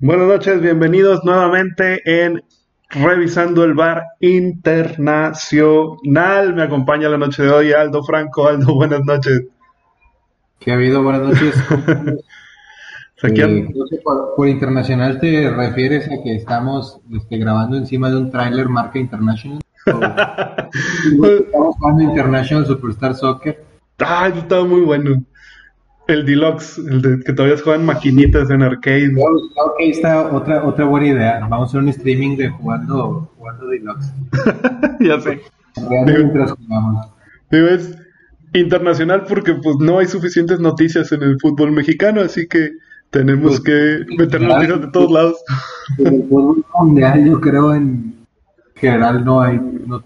Buenas noches, bienvenidos nuevamente en Revisando el Bar Internacional. Me acompaña la noche de hoy Aldo Franco. Aldo, buenas noches. ¿Qué ha habido? Buenas noches. Eh, por, por internacional te refieres a que estamos este, grabando encima de un tráiler marca International. O- estamos jugando International Superstar Soccer. Ah, eso estaba muy bueno. El Deluxe, el de que todavía juegan maquinitas en arcade. Ahí está otra, otra buena idea. Vamos a hacer un streaming de jugando, jugando Deluxe. ya sé. Mientras jugamos. Digo, es internacional porque pues no hay suficientes noticias en el fútbol mexicano, así que tenemos Pues, que meter noticias de todos lados. En el fútbol mundial, yo creo, en general no hay no-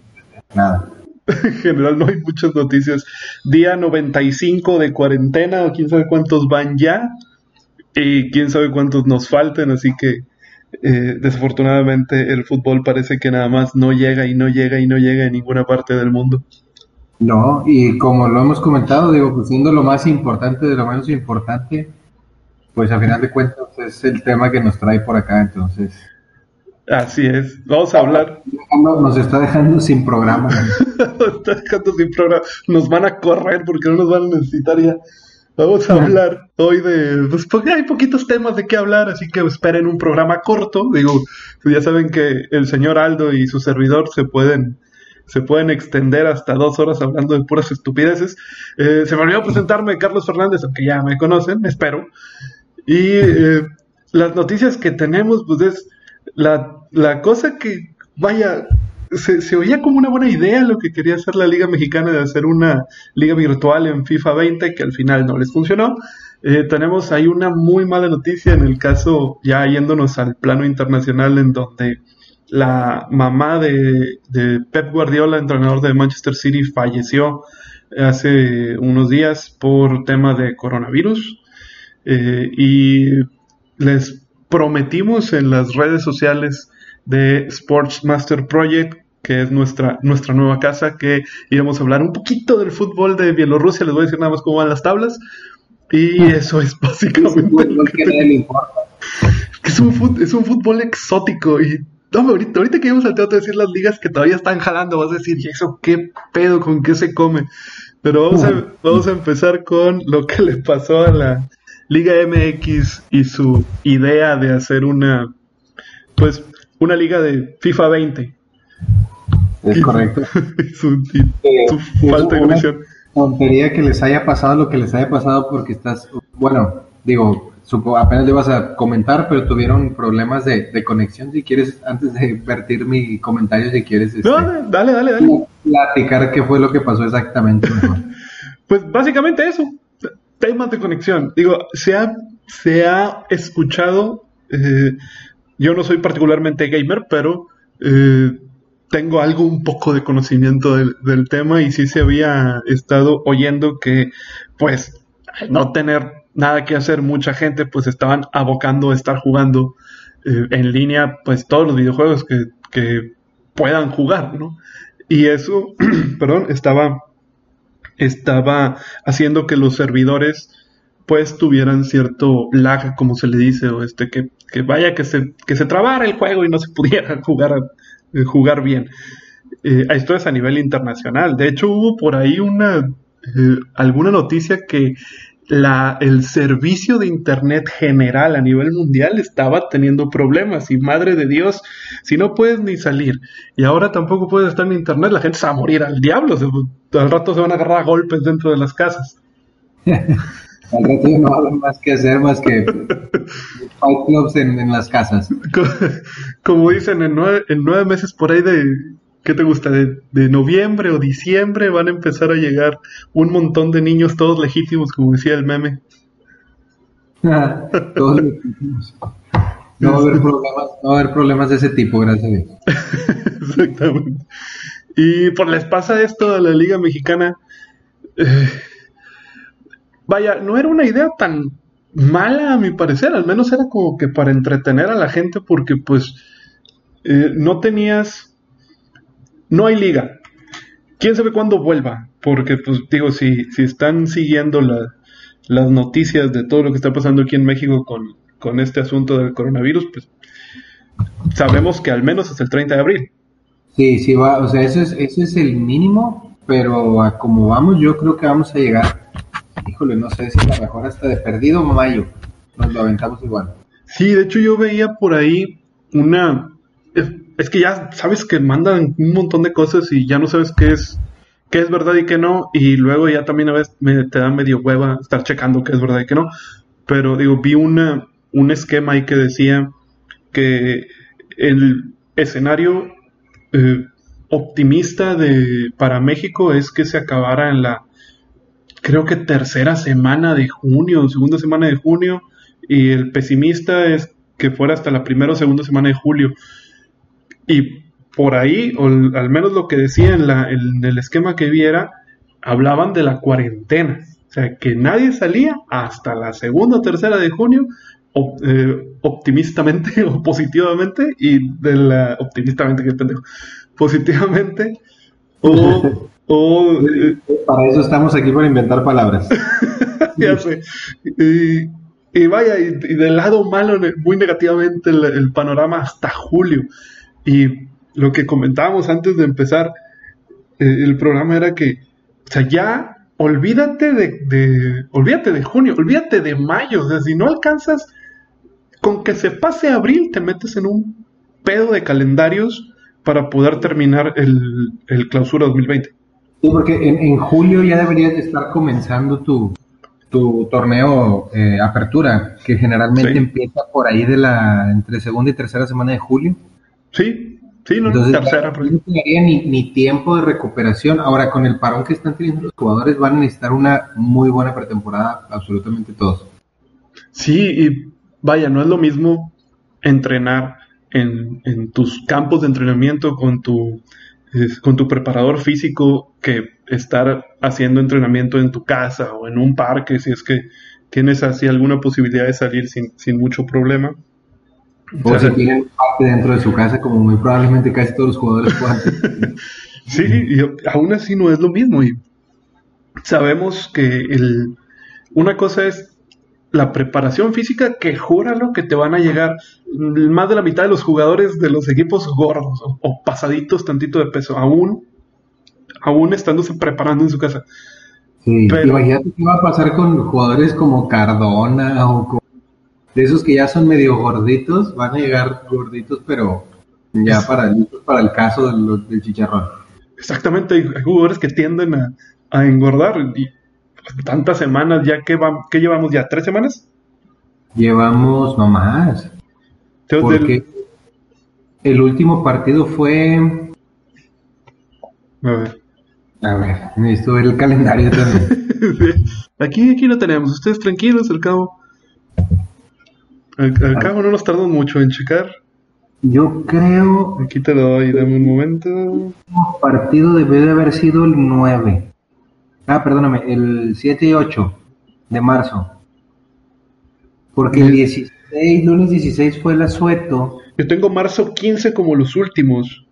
nada. En general no hay muchas noticias. Día 95 de cuarentena, o quién sabe cuántos van ya, y quién sabe cuántos nos faltan, así que eh, desafortunadamente el fútbol parece que nada más no llega y no llega y no llega en ninguna parte del mundo. No, y como lo hemos comentado, digo, pues siendo lo más importante de lo menos importante, pues a final de cuentas es el tema que nos trae por acá, entonces Así es, vamos a hablar. no- nos está dejando sin programa. Está dejando sin programa. Nos van a correr porque no nos van a necesitar ya. Vamos a hablar hoy de. Pues porque hay poquitos temas de qué hablar, así que esperen un programa corto. Digo, ya saben que el señor Aldo y su servidor se pueden. Se pueden extender hasta dos horas hablando de puras estupideces. Eh, se me olvidó presentarme Carlos Fernández, aunque ya me conocen, espero. Y eh, las noticias que tenemos, pues es la, la cosa que, vaya, se, se oía como una buena idea lo que quería hacer la Liga Mexicana de hacer una liga virtual en FIFA 20, que al final no les funcionó. Eh, tenemos ahí una muy mala noticia en el caso, ya yéndonos al plano internacional, en donde la mamá de, Pep Guardiola, entrenador de Manchester City, falleció hace unos días por tema de coronavirus. Eh, y les prometimos en las redes sociales de Sports Master Project, que es nuestra, nuestra nueva casa, que íbamos a hablar un poquito del fútbol de Bielorrusia. Les voy a decir nada más cómo van las tablas. Y eso es básicamente lo Fútbol que importa. es un, fut- es un fútbol exótico y no, ahorita, ahorita que íbamos al teatro a decir las ligas que todavía están jalando, vas a decir, ¿y eso qué pedo, con qué se come? Pero vamos a, vamos a empezar con lo que le pasó a la Liga MX y su idea de hacer una, pues, una liga de FIFA 20. Es correcto. Y su, y su falta de conexión. Tontería que les haya pasado lo que les haya pasado porque estás, bueno, digo, supo, apenas le ibas a comentar, pero tuvieron problemas de, de conexión. Si quieres, antes de vertir mi comentario, si quieres este, No, dale, dale, dale. platicar qué fue lo que pasó exactamente. Pues básicamente eso, temas de conexión. Digo, se ha, se ha escuchado, eh, yo no soy particularmente gamer, pero eh, tengo algo un poco de conocimiento del, tema y sí se había estado oyendo que, pues, no tener nada que hacer, mucha gente pues estaban abocando a estar jugando eh, en línea, pues todos los videojuegos que, que puedan jugar, ¿no? Y eso, perdón, estaba estaba haciendo que los servidores pues tuvieran cierto lag, como se le dice, o este que, que vaya que se, que se trabara el juego y no se pudiera jugar, eh, jugar bien. Eh, esto es a nivel internacional. De hecho, hubo por ahí una eh, alguna noticia que la, el servicio de Internet general a nivel mundial estaba teniendo problemas y madre de Dios, si no puedes ni salir y ahora tampoco puedes estar en Internet, la gente se va a morir al diablo, se- al rato se van a agarrar a golpes dentro de las casas. Al rato no hay más que hacer más que fight clubs en, en las casas. Co- Como dicen, en nueve, en nueve meses por ahí de, ¿qué te gusta? De, de noviembre o diciembre van a empezar a llegar un montón de niños todos legítimos, como decía el meme. Todos lo sentimos. No va, a haber problemas, no va a haber problemas de ese tipo, gracias a Dios. Exactamente. Y por les pasa esto a la Liga Mexicana. eh, vaya, no era una idea tan mala a mi parecer, al menos era como que para entretener a la gente porque pues eh, no tenías, no hay liga. ¿Quién sabe cuándo vuelva? Porque pues digo, si, si están siguiendo la- las noticias de todo lo que está pasando aquí en México con, con este asunto del coronavirus, pues sabemos que al menos hasta el 30 de abril. Sí, sí, va, o sea, eso es, eso es el mínimo, pero a como vamos, yo creo que vamos a llegar, híjole, no sé si a lo mejor hasta de perdido mayo, nos lo aventamos igual. Sí, de hecho yo veía por ahí una... Es, que ya sabes que mandan un montón de cosas y ya no sabes qué es qué es verdad y qué no, y luego ya también a veces me- te da medio hueva estar checando qué es verdad y qué no. Pero digo, vi una, un esquema ahí que decía que el escenario eh, optimista de, para México es que se acabara en la, creo que tercera semana de junio, segunda semana de junio, y el pesimista es que fuera hasta la primera o segunda semana de julio. Y por ahí, o al menos lo que decía en, la, en el esquema que viera, hablaban de la cuarentena. O sea, que nadie salía hasta la segunda o tercera de junio, op- eh, optimistamente o positivamente, y de la. optimistamente, que pendejo. Positivamente, o. o eh, Para eso estamos aquí para inventar palabras. ya sé. Y, y vaya, y, y del lado malo, muy negativamente el, el panorama hasta julio. Y lo que comentábamos antes de empezar eh, el programa era que, o sea, ya olvídate de, de- olvídate de junio, olvídate de mayo. O sea, si no alcanzas, con que se pase abril, te metes en un pedo de calendarios para poder terminar el, el clausura 2020. Sí, porque en, en julio ya deberías de estar comenzando tu, tu torneo eh, apertura, que generalmente Sí. empieza por ahí de la entre segunda y tercera semana de julio. Sí, sí, no, Entonces, tercera. ya no tendría ni, ni tiempo de recuperación. Ahora, con el parón que están teniendo los jugadores, van a necesitar una muy buena pretemporada, absolutamente todos. Sí, y vaya, no es lo mismo entrenar en, en tus campos de entrenamiento con tu, con tu preparador físico que estar haciendo entrenamiento en tu casa o en un parque si es que tienes así alguna posibilidad de salir sin, sin mucho problema. O O sea, si tienen un parque dentro de su casa, como muy probablemente casi todos los jugadores puedan. Sí, y aún así no es lo mismo. Y sabemos que el, una cosa es la preparación física, que júralo que te van a llegar más de la mitad de los jugadores de los equipos gordos o, o pasaditos tantito de peso, aún, aún estándose preparando en su casa. Sí, Pero- imagínate qué va a pasar con jugadores como Cardona o con- de esos que ya son medio gorditos, van a llegar gorditos, pero ya para, listos para el caso de los- del chicharrón. Exactamente, hay, jugadores que tienden a, a engordar y pues, tantas semanas ya que, ¿qué llevamos ya, tres semanas. Llevamos no más, porque el último partido fue, a ver. a ver, necesito ver el calendario también. aquí, aquí lo tenemos. Ustedes tranquilos, al cabo. Al, al cabo no nos tardamos mucho en checar. Yo creo Aquí te doy, dame un momento. el partido debe de haber sido el 9. Ah, perdóname, el 7 y 8 de marzo. Porque el 16, lunes 16 fue el asueto, Yo tengo marzo 15 como los últimos.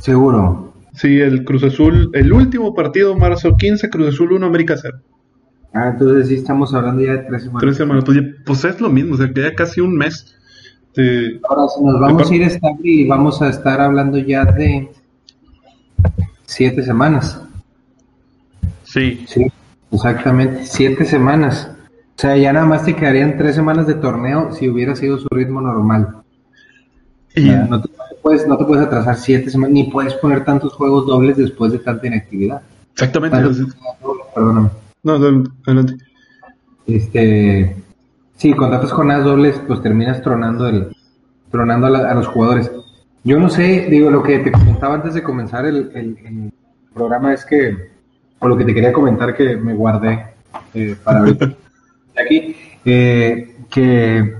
seguro. Sí, el Cruz Azul, el último partido, marzo 15, Cruz Azul 1, América 0. Ah, entonces sí estamos hablando ya de tres semanas. Tres semanas. Pues, ya- pues es lo mismo, o sea, que ya casi un mes. de- Ahora, si nos vamos a ir estable y vamos a estar hablando ya de siete semanas. Sí, Sí, exactamente, siete semanas. O sea, ya nada más te quedarían tres semanas de torneo si hubiera sido su ritmo normal. O y sea, no, te, puedes, no te puedes atrasar siete semanas, ni puedes poner tantos juegos dobles después de tanta inactividad. exactamente. Perdóname. No, adelante. Este, sí, con tantas jornadas dobles, pues terminas tronando el, tronando a, la- a los jugadores. Yo no sé, digo, lo que te comentaba antes de comenzar el, el- el programa es que, o lo que te quería comentar que me guardé eh, para ahorita aquí, eh, que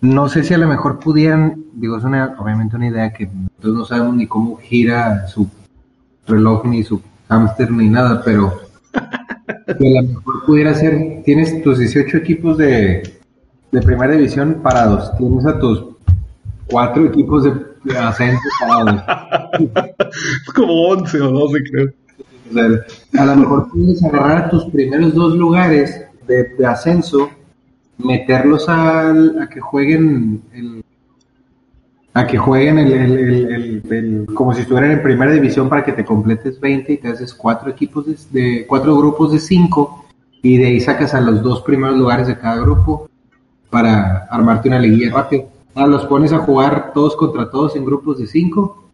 no sé si a lo mejor pudieran, digo, es una, obviamente una idea que nosotros no sabemos ni cómo gira su reloj, ni su hámster, ni nada, pero que a lo mejor pudiera ser, tienes tus 18 equipos de, de primera división parados, tienes a tus cuatro equipos de, de ascenso parados. Es como 11 o 12, creo. O sea, a lo mejor puedes agarrar a tus primeros dos lugares de, de ascenso, meterlos al- a que jueguen el, a que jueguen el, el- el- el- el- como si estuvieran en primera división para que te completes 20 y te haces cuatro equipos de, de- cuatro grupos de cinco y de ahí sacas a los dos primeros lugares de cada grupo para armarte una liguilla rápido. Ah, los pones a jugar todos contra todos en grupos de cinco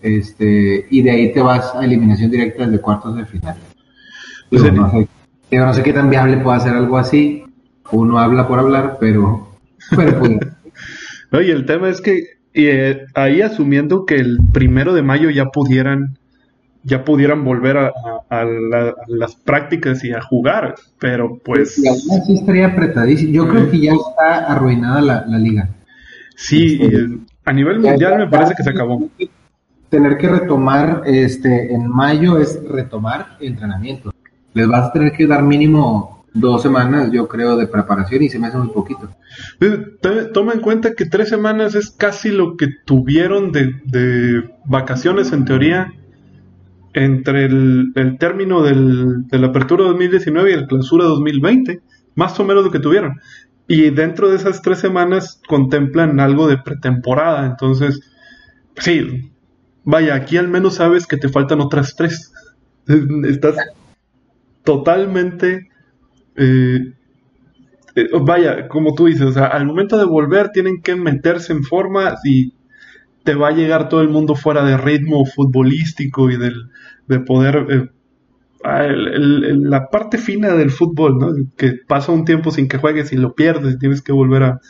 este, y de ahí te vas a eliminación directa desde cuartos de final. Digo, Sí. no, sé, digo, no sé qué tan viable puede ser algo así. Uno habla por hablar, pero, pero pues, No, y el tema es que eh, ahí asumiendo que el primero de mayo ya pudieran ya pudieran volver a, a- a la- a las prácticas y a jugar, pero pues y aún así estaría apretadísimo. Yo creo que ya está arruinada la, la liga. sí, eh, a nivel mundial me parece que se acabó. Tener que retomar este en mayo es retomar entrenamiento. Les vas a tener que dar mínimo dos semanas, yo creo, de preparación y se me hace muy poquito. To- Toma en cuenta que tres semanas es casi lo que tuvieron de, de vacaciones en teoría entre el, el término del, de la apertura 2019 y el clausura 2020, más o menos lo que tuvieron. Y dentro de esas tres semanas contemplan algo de pretemporada, entonces, sí, vaya, aquí al menos sabes que te faltan otras tres. Estás totalmente... eh, eh, vaya, como tú dices, o sea, al momento de volver tienen que meterse en forma y te va a llegar todo el mundo fuera de ritmo futbolístico y del, de poder... eh, ah, la parte fina del fútbol, ¿no? Que pasa un tiempo sin que juegues y lo pierdes y tienes que volver a,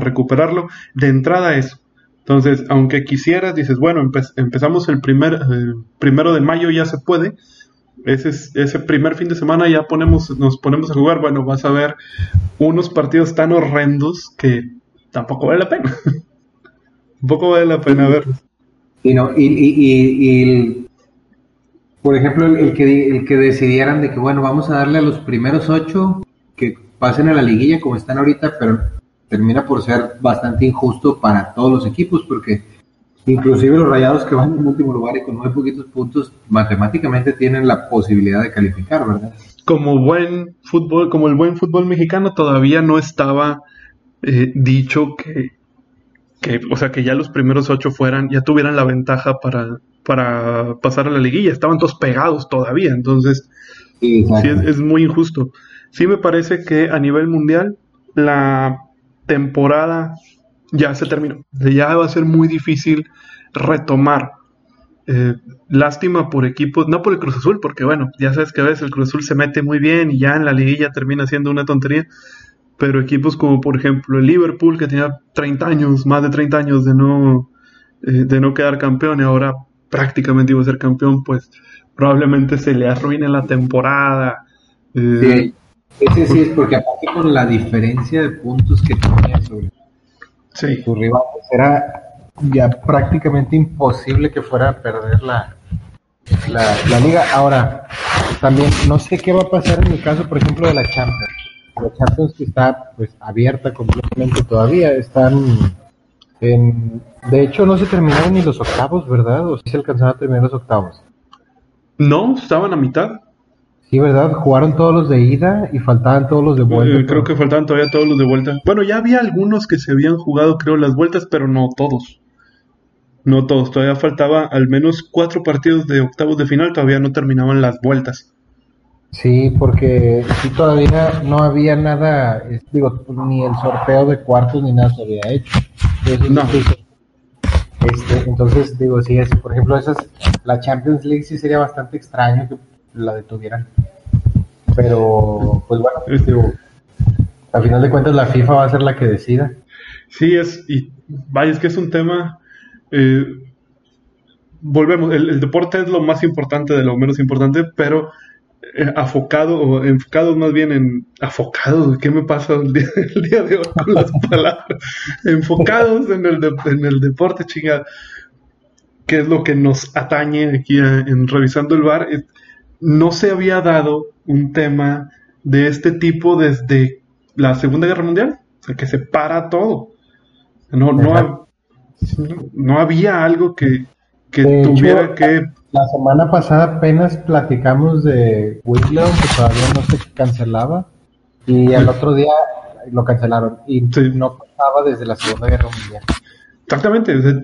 recuperarlo. De entrada eso. Entonces, aunque quisieras, dices, bueno, empe- empezamos el primer, eh, primero de mayo, ya se puede. Ese, es- ese primer fin de semana ya ponemos, nos ponemos a jugar. Bueno, vas a ver unos partidos tan horrendos que tampoco vale la pena. tampoco vale la pena verlos. Y no, y, y, y- y por ejemplo, el, el que, el que decidieran de que, bueno, vamos a darle a los primeros ocho que pasen a la liguilla como están ahorita, pero termina por ser bastante injusto para todos los equipos, porque inclusive los rayados que van en último lugar y con muy poquitos puntos, matemáticamente tienen la posibilidad de calificar, ¿verdad? como buen fútbol, como el buen fútbol mexicano, todavía no estaba eh, dicho que, que, o sea, que ya los primeros ocho fueran, ya tuvieran la ventaja para, para pasar a la liguilla. Estaban todos pegados todavía, entonces Sí, es, es muy injusto. Sí me parece que a nivel mundial la temporada ya se terminó. Ya va a ser muy difícil retomar. Eh, lástima por equipos, no por el Cruz Azul, porque bueno, ya sabes que a veces el Cruz Azul se mete muy bien y ya en la liguilla termina siendo una tontería. Pero equipos como por ejemplo el Liverpool, que tenía 30 años, más de 30 años de no, eh, de no quedar campeón y ahora prácticamente iba a ser campeón, pues probablemente se le arruine la temporada. Eh, Sí, ese sí es porque aparte con la diferencia de puntos que tenía sobre sí. sus rivales, era ya prácticamente imposible que fuera a perder la, la, la liga. Ahora, también no sé qué va a pasar en el caso, por ejemplo, de la Champions. La Champions que está pues abierta completamente todavía, están en... De hecho, no se terminaron ni los octavos, ¿verdad? ¿O sí se alcanzaron a terminar los octavos? No, estaban a mitad. Sí, ¿verdad? Jugaron todos los de ida y faltaban todos los de vuelta. Eh, creo que faltaban todavía todos los de vuelta. Bueno, ya había algunos que se habían jugado, creo, las vueltas, pero no todos. No todos. Todavía faltaba al menos cuatro partidos de octavos de final, todavía no terminaban las vueltas. Sí, porque sí todavía no había nada, digo, ni el sorteo de cuartos ni nada se había hecho. Entonces, No. este, entonces digo, sí, es, por ejemplo, esas, la Champions League sí sería bastante extraño que la detuvieran. Pero, pues bueno, Este- digo, a final de cuentas la FIFA va a ser la que decida. Sí, es, y vaya, es que es un tema. eh, volvemos, el, el deporte es lo más importante de lo menos importante, pero eh, afocado o enfocados más bien en afocados, ¿qué me pasa el día, el día de hoy con las palabras? enfocados en el, de- en el deporte, chingada. Que es lo que nos atañe aquí a- en revisando el bar. No se había dado un tema de este tipo desde la Segunda Guerra Mundial, o sea, que se para todo. No, no, no había algo que, que hecho, tuviera que La semana pasada apenas platicamos de Wimbledon, que todavía no se cancelaba, y al otro día lo cancelaron, y Sí. no pasaba desde la Segunda Guerra Mundial. Exactamente.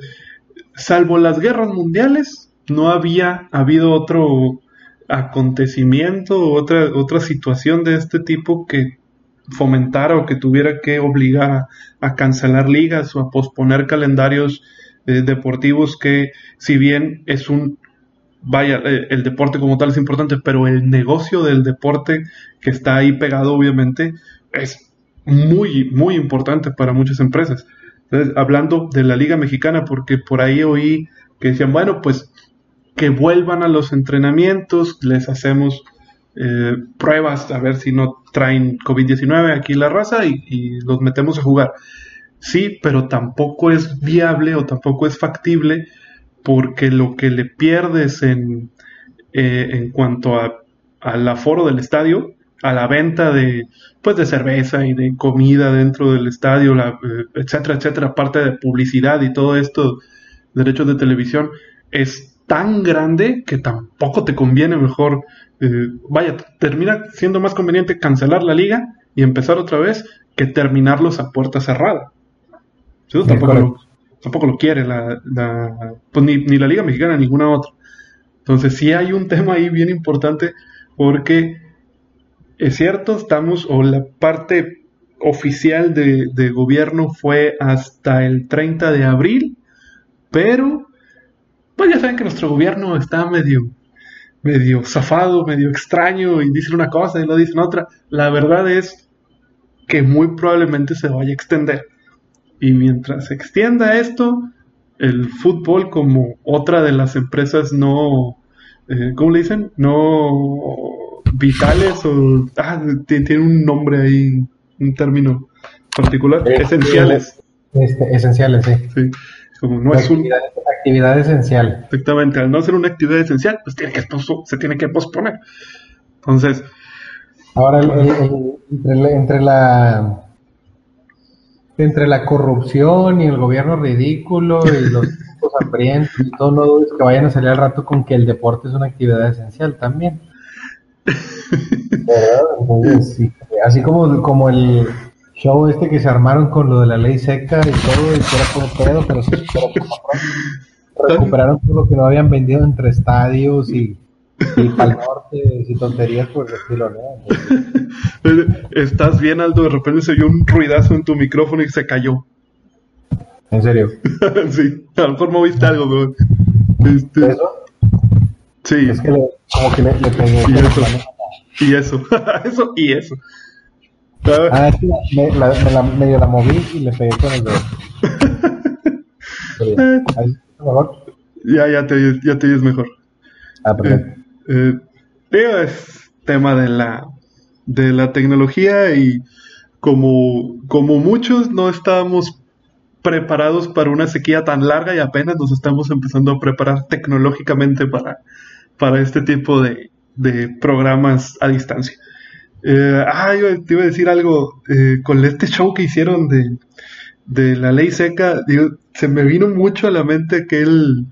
salvo las guerras mundiales, no había habido otro acontecimiento, otra, otra situación de este tipo que fomentara o que tuviera que obligar a, cancelar ligas o a posponer calendarios eh, deportivos que, si bien es un, vaya, eh, el deporte como tal es importante, pero el negocio del deporte que está ahí pegado, obviamente, es muy, muy importante para muchas empresas. Hablando de la Liga Mexicana, porque por ahí oí que decían, bueno, pues que vuelvan a los entrenamientos, les hacemos eh, pruebas a ver si no traen COVID-19 aquí la raza y, los metemos a jugar. Sí, pero tampoco es viable o tampoco es factible porque lo que le pierdes en, eh, en cuanto a, al aforo del estadio, a la venta de, pues de cerveza y de comida dentro del estadio, la, eh, etcétera, etcétera, aparte de publicidad y todo esto, derechos de televisión, es tan grande que tampoco te conviene mejor, eh, vaya, termina siendo más conveniente cancelar la liga y empezar otra vez que terminarlos a puerta cerrada. Eso tampoco, lo, tampoco lo quiere la, la- pues ni, ni la liga mexicana ni ninguna otra. Entonces sí hay un tema ahí bien importante porque es cierto, estamos, o la parte oficial de, de gobierno fue hasta el 30 de abril, pero pues ya saben que nuestro gobierno está medio, medio zafado, medio extraño y dicen una cosa y lo dicen otra. La verdad es que muy probablemente se vaya a extender. Y mientras se extienda esto, el fútbol como otra de las empresas no, eh, ¿cómo le dicen? No vitales o... Ah, ti- tiene un nombre ahí, un término particular. Esenciales. Este, esenciales, sí. Sí. Como no es un... actividad, actividad esencial. Exactamente, al no ser una actividad esencial, pues tiene que se tiene que posponer. Entonces, Ahora, el- el- el- entre, la, entre la entre la corrupción y el gobierno ridículo y los tipos hambrientos y todo, no dudes que vayan a salir al rato con que el deporte es una actividad esencial también. ¿Verdad? Entonces, sí, así como, como el show este que se armaron con lo de la ley seca y todo, y que era todo pedo, pero, pronto recuperaron todo lo que no habían vendido entre estadios y, y Pal Norte y tonterías por el estilo, ¿no? Estás bien, Aldo, de repente se oyó un ruidazo en tu micrófono y se cayó. en serio. sí, a lo mejor moviste algo, ¿no? Este, Eso sí, es que le- como que le, le pegué. Y eso. y eso, eso y eso. Ah, que me, la, me la, medio la moví y le pegué con el dedo. Ya, ahí, mejor. ya, ya te, ya te oyes mejor. Ah, perfecto. Eh, digo, es tema de la, de la tecnología y como, como muchos no estábamos preparados para una sequía tan larga y apenas nos estamos empezando a preparar tecnológicamente para, para este tipo de, de programas a distancia. Eh, ah, yo te iba a decir algo eh, con este show que hicieron de, de la ley seca, digo, se me vino mucho a la mente aquel,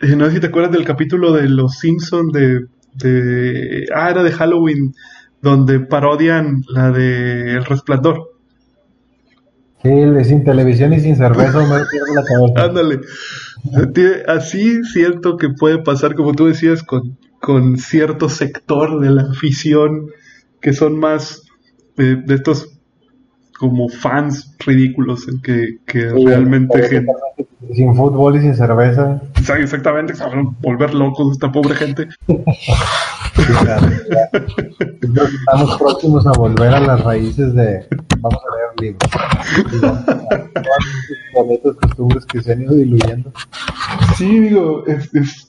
eh, no sé si te acuerdas del capítulo de Los Simpson de, de, ah, era de Halloween, donde parodian la de El Resplandor. Sí, sin televisión y sin cerveza me pierdo la cabeza. Ándale. Así siento que puede pasar, como tú decías, con, con cierto sector de la afición que son más eh, de estos como fans ridículos en que, que Sí, realmente gente, Sin fútbol y sin cerveza. exactamente se van a volver locos esta pobre gente. Estamos próximos a volver a las raíces de vamos a leer libros. Todas bonitas costumbres que se han ido diluyendo. Sí, digo, es, es-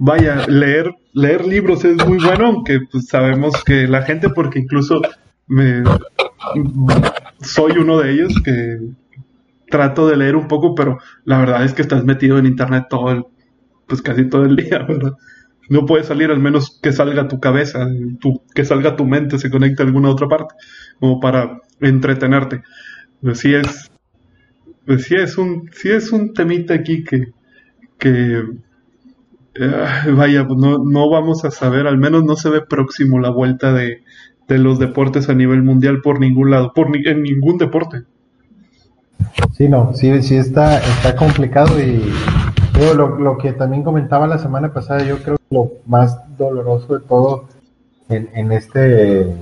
vaya, leer, leer libros es muy bueno, aunque pues, sabemos que la gente, porque incluso me, soy uno de ellos que trato de leer un poco, pero la verdad es que estás metido en internet todo el, pues casi todo el día, ¿verdad? No puedes salir al menos que salga tu cabeza, tu, que salga tu mente, se conecte a alguna otra parte, como para entretenerte. Pero sí es, pues sí es un, sí es un temita aquí que, que vaya, pues no, no vamos a saber, al menos no se ve próximo la vuelta de, los deportes a nivel mundial por ningún lado, por ni, en ningún deporte. Sí, no, sí, sí está, está complicado y lo, lo, que también comentaba la semana pasada, yo creo que lo más doloroso de todo en, en este,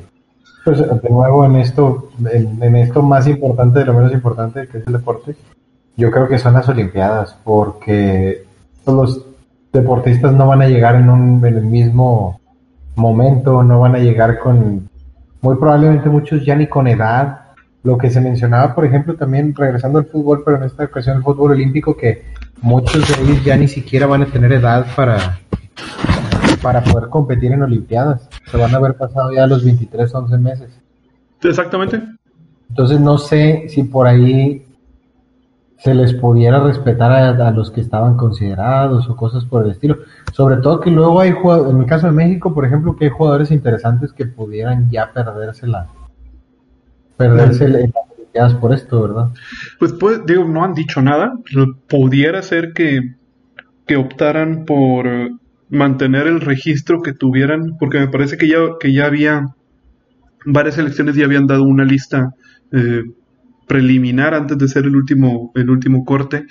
pues de nuevo en esto, en, en, esto más importante de lo menos importante que es el deporte, yo creo que son las Olimpiadas, porque los deportistas no van a llegar en, un, en el mismo momento, no van a llegar con, muy probablemente muchos ya ni con edad, lo que se mencionaba, por ejemplo, también regresando al fútbol, pero en esta ocasión el fútbol olímpico, que muchos de ellos ya ni siquiera van a tener edad para, para poder competir en Olimpiadas. Se van a haber pasado ya los 23, 11 meses. Exactamente. Entonces no sé si por ahí se les pudiera respetar a, a, los que estaban considerados o cosas por el estilo. Sobre todo que luego hay jugadores, en el caso de México, por ejemplo, que hay jugadores interesantes que pudieran ya perderse la, perderse las Olimpiadas por esto, ¿verdad? Pues, pues, digo, no han dicho nada. Pudiera ser que, que optaran por mantener el registro que tuvieran, porque me parece que ya, que ya había varias elecciones ya habían dado una lista eh, preliminar antes de ser el último, el último corte,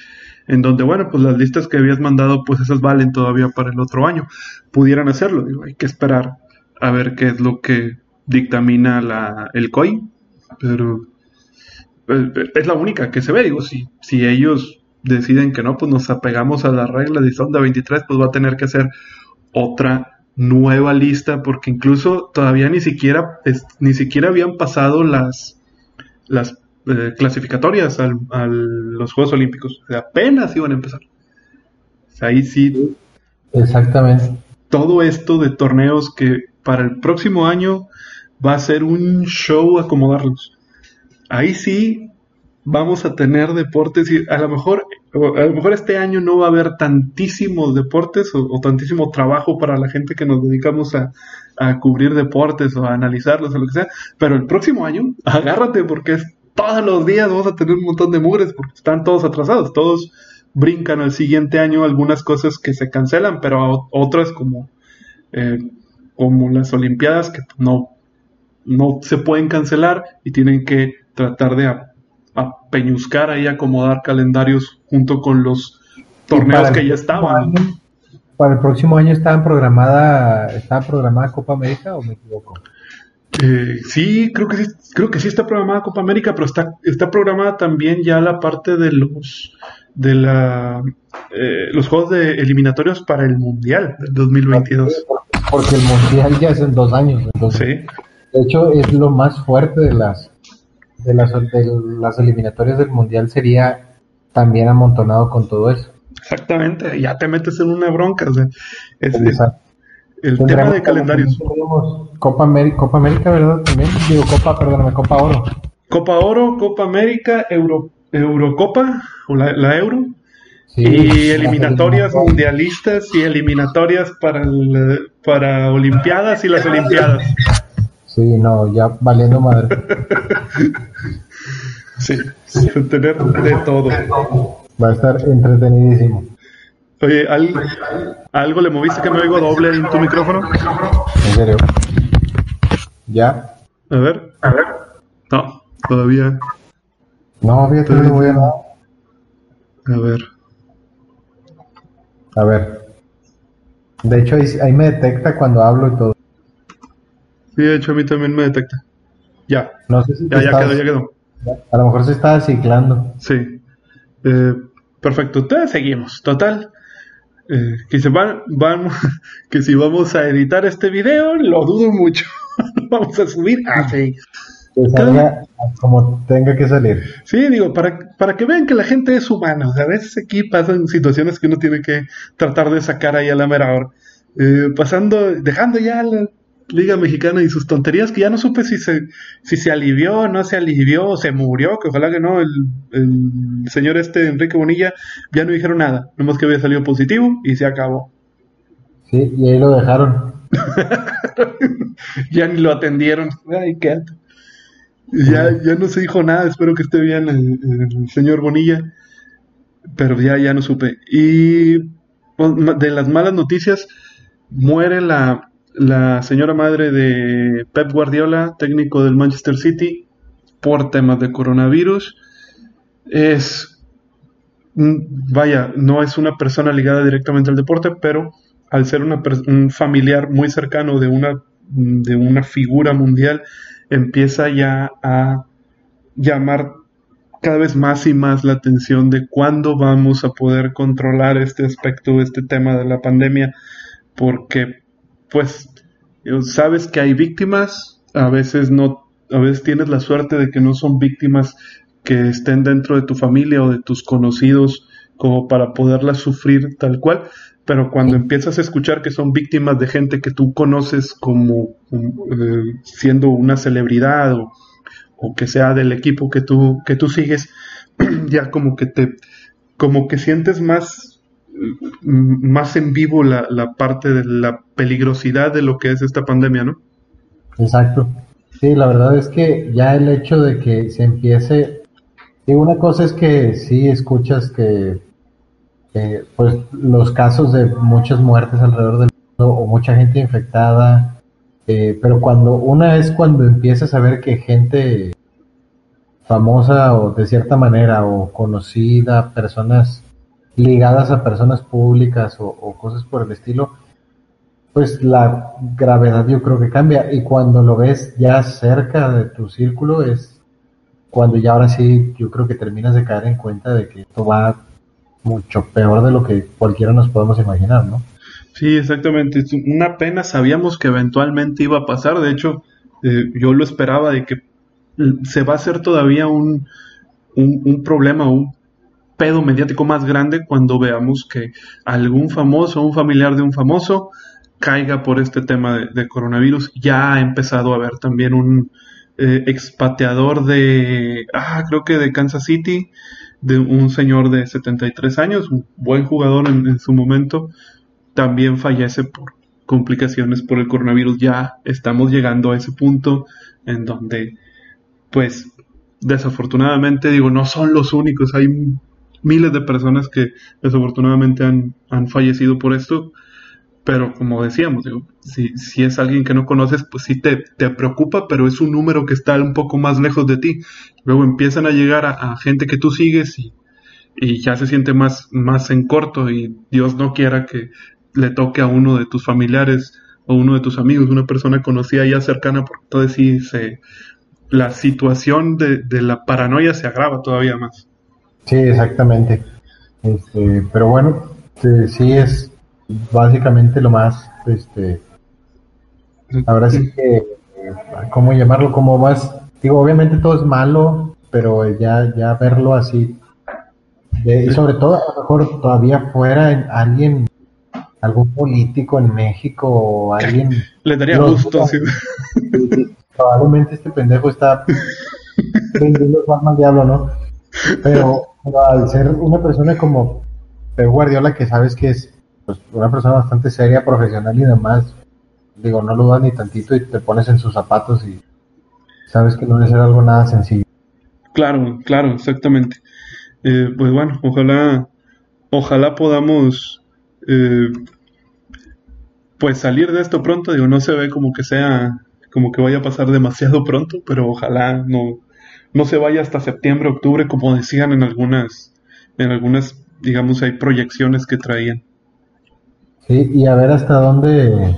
en donde, bueno, pues las listas que habías mandado, pues esas valen todavía para el otro año. Pudieran hacerlo, digo, hay que esperar a ver qué es lo que dictamina el COI, pero es la única que se ve, digo, si, si ellos deciden que no, pues nos apegamos a la regla de Sonda 23, pues va a tener que hacer otra nueva lista, porque incluso todavía ni siquiera, ni siquiera habían pasado las, las eh, clasificatorias al, a los Juegos Olímpicos, o sea, apenas iban a empezar. O sea, ahí sí. Exactamente. Todo esto de torneos que para el próximo año va a ser un show acomodarlos. Ahí sí vamos a tener deportes y a lo mejor a lo mejor este año no va a haber tantísimos deportes o, o tantísimo trabajo para la gente que nos dedicamos a, a, cubrir deportes o a analizarlos o lo que sea, pero el próximo año agárrate porque es, todos los días vamos a tener un montón de mugres porque están todos atrasados, todos brincan al siguiente año algunas cosas que se cancelan, pero otras como eh, como las Olimpiadas que no no se pueden cancelar y tienen que tratar de apeñuzcar ahí, acomodar calendarios junto con los torneos que ya estaban. Año, para el próximo año estaban programada, ¿estaba programada Copa América o me equivoco? Eh, sí, creo que sí, creo que sí está programada Copa América, pero está, está programada también ya la parte de los de la eh, los juegos de eliminatorios para el Mundial del 2022. Porque el Mundial ya es en dos años. Entonces, sí. De hecho, es lo más fuerte de las, de las, de las eliminatorias del Mundial sería también amontonado con todo eso. Exactamente, ya te metes en una bronca. O sea, es, es, el tema de calendarios. Copa América, Copa América, ¿verdad? También digo Copa, perdóname, Copa Oro. Copa Oro, Copa América, Euro, Eurocopa, o la, la Euro, Sí, y eliminatorias mundialistas y eliminatorias para, el, para Olimpiadas y las Olimpiadas. Sí, no, ya valiendo madre. sí, sí, tener de todo. Va a estar entretenidísimo. Oye, ¿al, ¿algo le moviste que me oigo doble en tu micrófono? ¿En serio? ¿Ya? A ver, a ver. No, todavía. No, fíjate, no voy a nada. A ver. A ver. De hecho, ahí, ahí, me detecta cuando hablo y todo. Sí, de hecho, a mí también me detecta. Ya. No sé si ya, ya quedó, ya quedó. A lo mejor se está ciclando. Sí. Eh, perfecto. Entonces seguimos. Total. Eh, que, se van, van, que si vamos a editar este video, lo dudo mucho. vamos a subir así. Que salga como tenga que salir. Sí, digo, para, para que vean que la gente es humana. O sea, a veces aquí pasan situaciones que uno tiene que tratar de sacar ahí a la mera hora. Eh, pasando, dejando ya la Liga Mexicana y sus tonterías, que ya no supe si se, si se alivió, no se alivió, o se murió, que ojalá que no, el, el señor este Enrique Bonilla, ya no dijeron nada, nomás que había salido positivo y se acabó. Sí, y ahí lo dejaron. ya ni lo atendieron. Ay, qué alto. Ya, ya no se dijo nada, espero que esté bien el, el señor Bonilla, pero ya, ya no supe. Y pues, de las malas noticias, muere la, la señora madre de Pep Guardiola, técnico del Manchester City, por temas de coronavirus. Es, mm, vaya, no es una persona ligada directamente al deporte, pero al ser un familiar muy cercano de una, de una figura mundial, empieza ya a llamar cada vez más y más la atención de cuándo vamos a poder controlar este aspecto, este tema de la pandemia, porque pues eh, sabes que hay víctimas, a veces no, a veces tienes la suerte de que no son víctimas que estén dentro de tu familia o de tus conocidos como para poderlas sufrir tal cual, pero cuando empiezas a escuchar que son víctimas de gente que tú conoces como, eh, siendo una celebridad o, o que sea del equipo que tú, que tú sigues, ya como que te, como que sientes más, más en vivo la, la parte de la peligrosidad de lo que es esta pandemia, ¿no? Exacto. Sí, la verdad es que ya el hecho de que se empiece, y una cosa es que sí escuchas que, pues los casos de muchas muertes alrededor del mundo o mucha gente infectada, eh, pero cuando una es cuando empiezas a ver que gente famosa o de cierta manera o conocida, personas ligadas a personas públicas o, cosas por el estilo, pues la gravedad yo creo que cambia y cuando lo ves ya cerca de tu círculo es cuando ya ahora sí yo creo que terminas de caer en cuenta de que esto va mucho peor de lo que cualquiera nos podemos imaginar, ¿no? Sí, exactamente. Una pena sabíamos que eventualmente iba a pasar. De hecho, eh, yo lo esperaba de que eh, se va a hacer todavía un, un, un problema, un pedo mediático más grande cuando veamos que algún famoso, un familiar de un famoso, caiga por este tema de, de coronavirus. Ya ha empezado a haber también un eh, expateador de, ah, creo que de Kansas City, de un señor de 73 años, un buen jugador en, en su momento, también fallece por complicaciones por el coronavirus. Ya estamos llegando a ese punto en donde, pues, desafortunadamente, digo, no son los únicos, hay miles de personas que desafortunadamente han, han fallecido por esto, pero como decíamos, digo, si, si es alguien que no conoces, pues sí te, te preocupa, pero es un número que está un poco más lejos de ti. Luego empiezan a llegar a, gente que tú sigues y, y ya se siente más, más en corto y Dios no quiera que le toque a uno de tus familiares o uno de tus amigos, una persona conocida ya cercana, porque entonces sí se, la situación de, de la paranoia se agrava todavía más. Sí, exactamente. Este, pero bueno, este, sí es básicamente lo más, este, ahora sí que, ¿cómo llamarlo? Como más, digo, obviamente todo es malo, pero ya, ya verlo así, de- y sobre todo a lo mejor todavía fuera en alguien, algún político en México o alguien, Le daría gusto. sí. probablemente este pendejo está vendiendo al diablo, ¿no? Pero, al ser una persona como Pep Guardiola, que sabes que es pues, una persona bastante seria, profesional y demás, digo, no lo dudas ni tantito y te pones en sus zapatos y sabes que no debe ser algo nada sencillo. Claro, claro, exactamente. Eh, pues bueno, ojalá, ojalá podamos eh, pues salir de esto pronto. Digo, no se ve como que sea, como que vaya a pasar demasiado pronto, pero ojalá no, no se vaya hasta septiembre, octubre, como decían en algunas, en algunas, digamos, hay proyecciones que traían. Sí, y a ver hasta dónde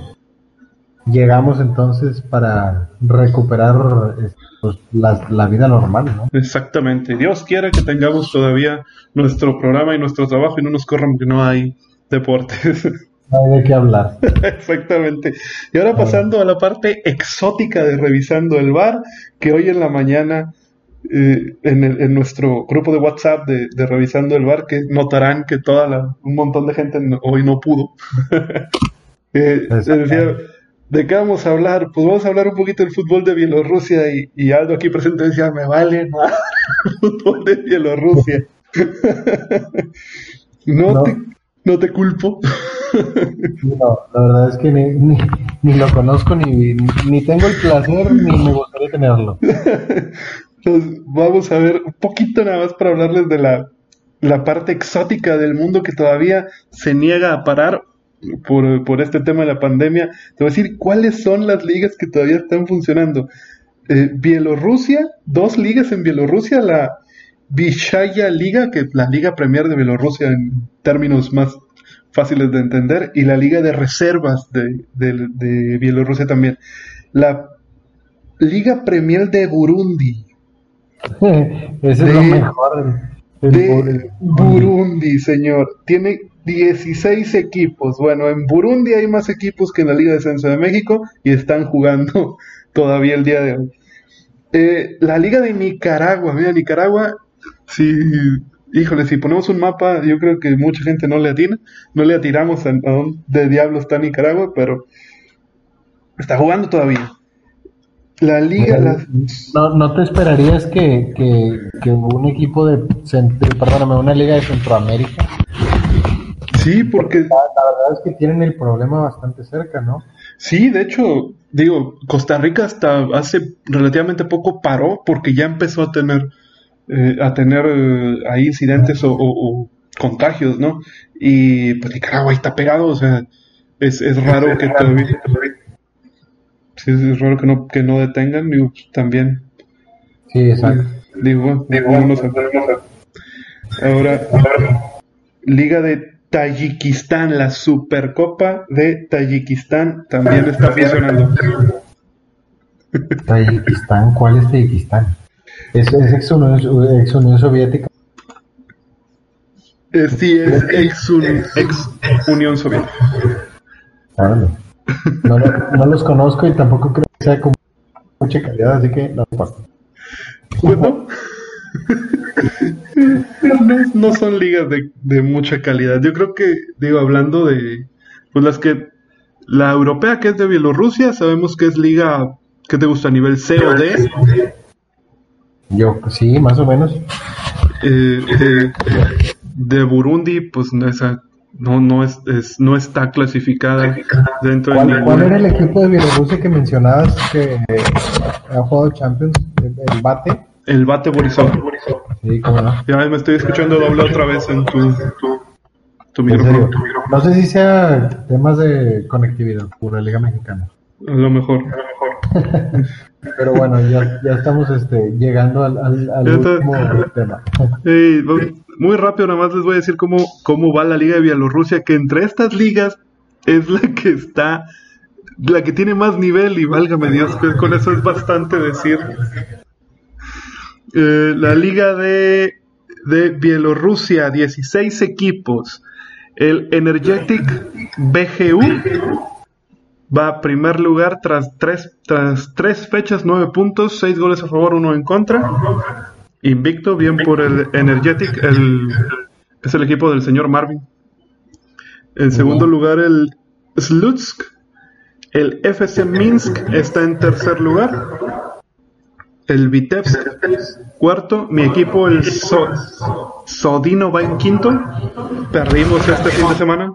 llegamos entonces para recuperar eh, pues, la, la vida normal, ¿no? Exactamente. Dios quiera que tengamos todavía nuestro programa y nuestro trabajo y no nos corran porque no hay deportes. no hay de qué hablar. Exactamente. Y ahora pasando a la parte exótica de revisando el bar, que hoy en la mañana eh, en, el- en nuestro grupo de WhatsApp de, de revisando el bar, que notarán que toda la, un montón de gente no- hoy no pudo. Eh, decía, ¿de qué vamos a hablar? Pues vamos a hablar un poquito del fútbol de Bielorrusia y, y Aldo aquí presente decía, me vale nada el fútbol de Bielorrusia. no, No. Te, no te culpo. No, la verdad es que ni, ni, ni lo conozco, ni, ni tengo el placer, ni me gustaría tenerlo. Entonces, vamos a ver un poquito nada más para hablarles de la, la parte exótica del mundo que todavía se niega a parar por, por este tema de la pandemia. Te voy a decir cuáles son las ligas que todavía están funcionando. Eh, Bielorrusia, dos ligas en Bielorrusia, la Vishaya Liga, que es la Liga Premier de Bielorrusia en términos más fáciles de entender, y la Liga de Reservas de, de- Bielorrusia también. La Liga Premier de Burundi, Ese es lo De- mejor. de Burundi, señor. Tiene 16 equipos. Bueno, en Burundi hay más equipos que en la Liga de Descenso de México y están jugando todavía el día de hoy. Eh, la Liga de Nicaragua, mira, Nicaragua, si, híjole, si ponemos un mapa, yo creo que mucha gente no le atina, no le atiramos a, a dónde diablo está Nicaragua, pero está jugando todavía. La Liga, la- No, no te esperarías que, que, que un equipo de, perdóname, una liga de Centroamérica, sí, porque la, la verdad es que tienen el problema bastante cerca, ¿no? Sí, de hecho, digo, Costa Rica hasta hace relativamente poco paró porque ya empezó a tener eh, a tener eh, ahí incidentes o, o- o contagios, ¿no? Y pues Nicaragua ahí está pegado, o sea, es, es raro que todavía sí, es raro que no que no detengan, digo, también Sí, exacto. digo, bueno, no sé. Ahora, Liga de Tayikistán, la Supercopa de Tayikistán también está funcionando. Tayikistán, ¿cuál es Tayikistán? Es, es ex, Unión, ex Unión Soviética. Eh, sí, es ex, un- ex Unión Soviética. Órale. No, lo- no los conozco y tampoco creo que sea como mucha calidad, así que no pasa. Pues no. son ligas de, de mucha calidad. Yo creo que, digo, hablando de pues las que la europea que es de Bielorrusia, sabemos que es liga que te gusta a nivel C o D. Yo, sí, más o menos. Eh, de, de Burundi, pues no, esa no, no, es, es- no está clasificada dentro de ¿Cuál, cuál era el equipo de Bielorrusia que mencionabas que eh, ha jugado Champions? El, el Bate. El Bate Borisov. Sí, cómo no. Ya me estoy escuchando doble otra vez en tu, tu, micrófono. No sé si sea temas de conectividad por la Liga Mexicana. A lo mejor. Pero bueno, ya, ya estamos este, llegando al, al, al último tema. Ey, va- muy rápido, nada más les voy a decir cómo, cómo va la Liga de Bielorrusia, que entre estas ligas es la que está, la que tiene más nivel y válgame Dios, que con eso es bastante decir. Eh, la Liga de, de Bielorrusia, 16 equipos. El Energetic BGU va a primer lugar tras tres, tras tres fechas, nueve puntos, seis goles a favor, uno en contra. Invicto, bien por el Energetic, el, es el equipo del señor Marvin. En segundo lugar, el Slutsk. El FC Minsk está en tercer lugar. El Vitebsk, cuarto. Mi equipo, el So- Sodino, va en quinto. Perdimos este fin de semana.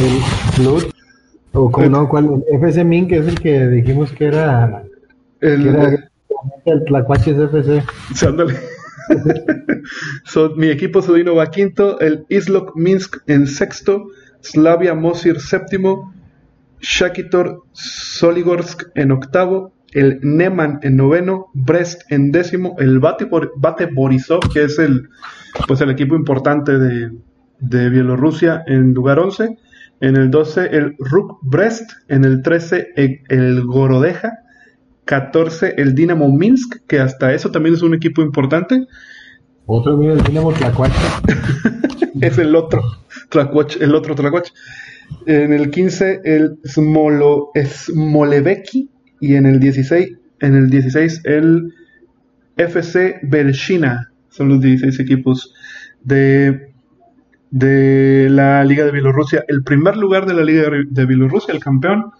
El Club, o como no, ¿cuál? El FC Mink es el que dijimos que era, que El, era el FC. So, mi equipo Sodino va quinto, el Islok Minsk en sexto, Slavia Mosir séptimo, Shakitor Soligorsk en octavo, el Neman en noveno, Brest en décimo, el Bate, Bate Borisov, que es el, pues el equipo importante de, de Bielorrusia, en lugar 11, en el 12 el Ruk Brest, en el 13 el, el Gorodeja, 14 el Dinamo Minsk, que hasta eso también es un equipo importante. Otro viene del Dinamo Tlacuache. es el otro Tlacuache, el otro Tlacuache. En el 15 el Smolo, y en el 16 en el 16 el FC Belshina. Son los 16 equipos de, de la Liga de Bielorrusia. El primer lugar de la Liga de Bielorrusia, el campeón,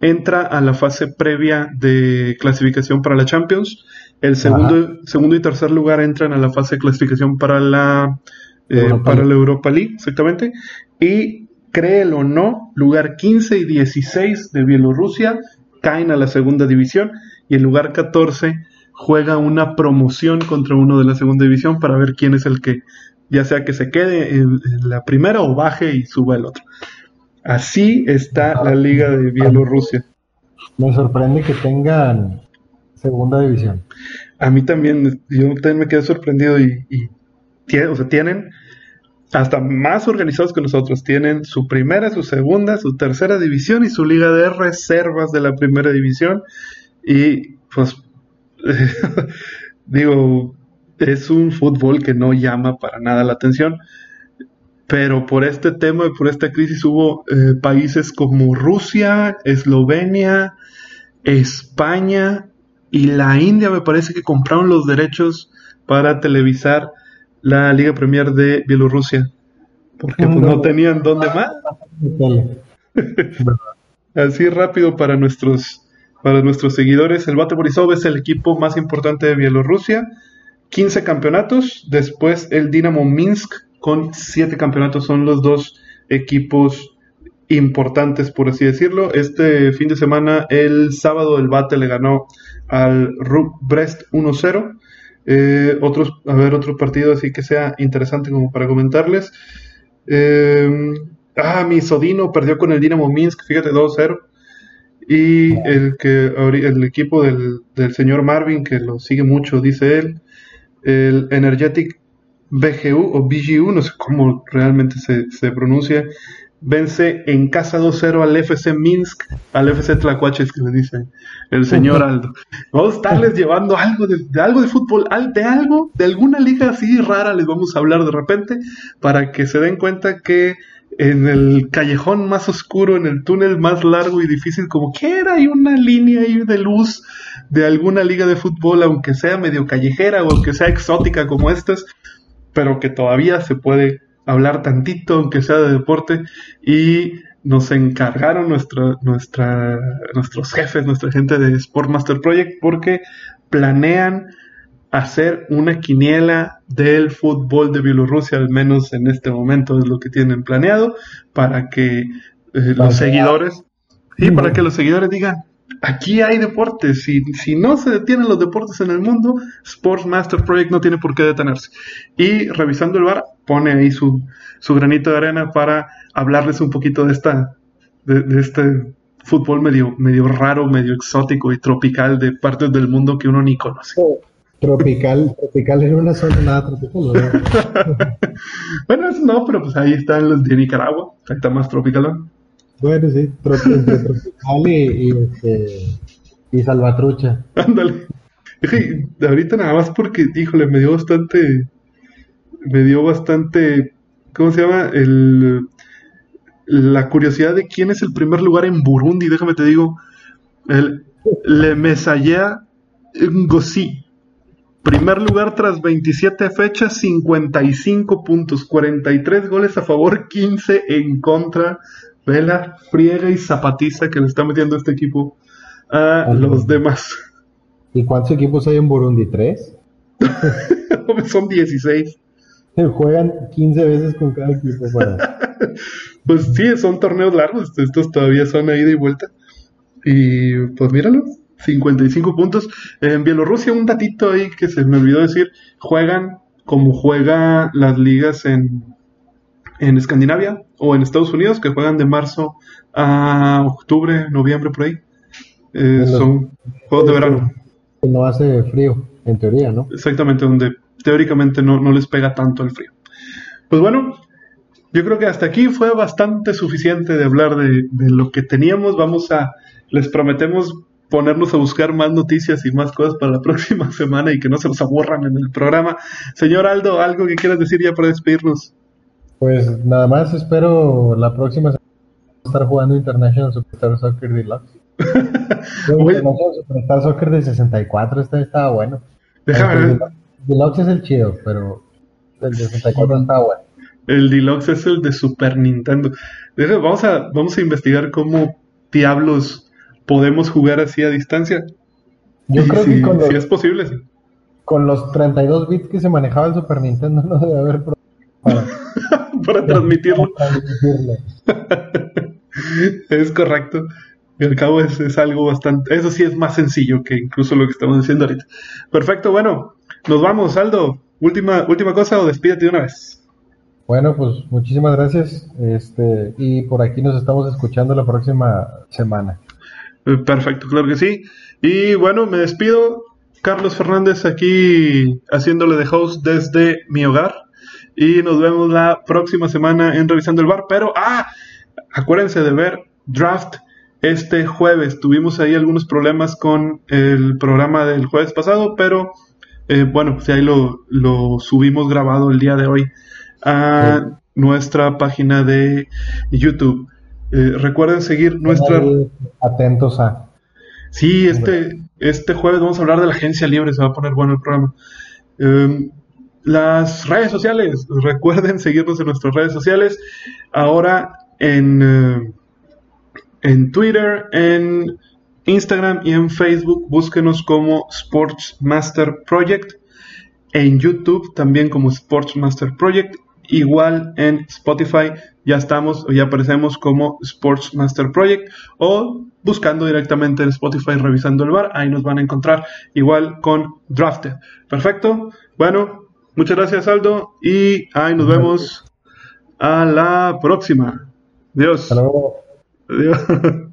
entra a la fase previa de clasificación para la Champions. El segundo, segundo y tercer lugar entran a la fase de clasificación para la, eh, Europa para League. la Europa League, exactamente. Y créelo o no, lugar 15 y 16 de Bielorrusia caen a la segunda división y el lugar 14 juega una promoción contra uno de la segunda división para ver quién es el que, ya sea que se quede en, en la primera o baje y suba el otro. Así está la liga de Bielorrusia. Me sorprende que tengan segunda división. A mí también, yo también me quedé sorprendido y, o sea, tienen hasta más organizados que nosotros. Tienen su primera, su segunda, su tercera división y su liga de reservas de la primera división. Y pues, digo, es un fútbol que no llama para nada la atención. Pero por este tema y por esta crisis hubo eh, países como Rusia, Eslovenia, España y la India me parece que compraron los derechos para televisar la Liga Premier de Bielorrusia. Porque pues, no tenían dónde más. Así rápido para nuestros, para nuestros seguidores. El Bate Borisov es el equipo más importante de Bielorrusia. 15 campeonatos. Después el Dinamo Minsk con 7 campeonatos. Son los dos equipos importantes, por así decirlo. Este fin de semana, el sábado, el Bate le ganó al RUK Brest 1-0. Eh, otros, a ver, otro partido así que sea interesante como para comentarles. Eh, ah, mi Sodino perdió con el Dinamo Minsk, fíjate, 2-0. Y el que el equipo del, del señor Marvin, que lo sigue mucho, dice él, el Energetic BGU o BGU, no sé cómo realmente se, se pronuncia, vence en casa 2-0 al FC Minsk, al FC Tlacuaches, que le dice el señor Aldo. Vamos a estarles llevando algo de, de algo de fútbol, de algo, de alguna liga así rara, les vamos a hablar de repente, para que se den cuenta que en el callejón más oscuro, en el túnel más largo y difícil, como quiera, hay una línea ahí de luz de alguna liga de fútbol, aunque sea medio callejera o aunque sea exótica como estas, pero que todavía se puede hablar tantito, aunque sea de deporte, y nos encargaron nuestra, nuestra, nuestros jefes, nuestra gente de Sportmaster Project, porque planean hacer una quiniela del fútbol de Bielorrusia, al menos en este momento es lo que tienen planeado, para que eh, los seguidores, y para que los seguidores digan, aquí hay deportes, si, si no se detienen los deportes en el mundo, Sports Master Project no tiene por qué detenerse. Y revisando el bar, pone ahí su, su granito de arena para hablarles un poquito de esta, de, de este fútbol medio, medio raro, medio exótico y tropical de partes del mundo que uno ni conoce. Tropical, tropical en una zona nada tropical. ¿verdad? Bueno, eso no, pero pues ahí están los de Nicaragua, ahí está más tropical. Bueno, sí, entre tropical y, y, este, y salvatrucha. Ándale. Ahorita nada más porque, híjole, me dio bastante, me dio bastante, ¿cómo se llama? El, la curiosidad de quién es el primer lugar en Burundi, déjame te digo, el Le Mesaya Ngozi. Primer lugar tras 27 fechas, 55 puntos, 43 goles a favor, 15 en contra. Vela, friega y zapatiza que le está metiendo este equipo a los demás. ¿Y cuántos equipos hay en Burundi? ¿Tres? Son 16. Juegan 15 veces con cada equipo para... Pues sí, son torneos largos. Estos todavía son a ida y vuelta. Y pues míralo, 55 puntos. En Bielorrusia, un datito ahí que se me olvidó decir: juegan como juega las ligas en, en Escandinavia o en Estados Unidos, que juegan de marzo a octubre, noviembre, por ahí. Eh, son juegos de verano. que no hace frío, en teoría, ¿no? Exactamente, donde teóricamente no, no les pega tanto el frío. Pues bueno, yo creo que hasta aquí fue bastante suficiente de hablar de, de lo que teníamos. Vamos a, les prometemos ponernos a buscar más noticias y más cosas para la próxima semana y que no se los aburran en el programa. Señor Aldo, ¿algo que quieras decir ya para despedirnos? Pues nada más espero la próxima semana estar jugando International Superstar Soccer Deluxe. International Superstar Soccer de 64, este estaba bueno. Déjame ver. Deluxe es el chido, pero el de 64 estaba bueno. El Deluxe es el de Super Nintendo. Déjame, vamos, a, vamos a investigar cómo diablos podemos jugar así a distancia. Yo Y creo si, que con los, si es posible. sí. con los 32 bits que se manejaba el Super Nintendo no debe haber problema para transmitirlo. es correcto. Y al cabo es, es algo bastante... Eso sí es más sencillo que incluso lo que estamos haciendo ahorita. Perfecto, bueno. Nos vamos, Aldo. Última, última cosa o despídete de una vez. Bueno, pues muchísimas gracias. Este, y por aquí nos estamos escuchando la próxima semana. Eh, Perfecto, claro que sí. Y bueno, me despido. Carlos Fernández aquí haciéndole de host desde mi hogar. Y nos vemos la próxima semana en Revisando el Bar. Pero, ah, acuérdense de ver Draft este jueves. Tuvimos ahí algunos problemas con el programa del jueves pasado, pero eh, bueno, pues ahí lo, lo subimos grabado el día de hoy a nuestra página de YouTube. Eh, recuerden seguir nuestra... Atentos a. Sí, este, este jueves vamos a hablar de la agencia libre, se va a poner bueno el programa. Em, las redes sociales, recuerden seguirnos en nuestras redes sociales. Ahora en, eh, en Twitter, en Instagram y en Facebook, búsquenos como Sports Master Project. En YouTube también como Sports Master Project. Igual en Spotify ya estamos o ya aparecemos como Sports Master Project o buscando directamente en Spotify revisando el bar, ahí nos van a encontrar igual con Drafted. Perfecto. Bueno, muchas gracias Aldo y ahí nos vemos a la próxima. Adiós. Hasta luego. Adiós.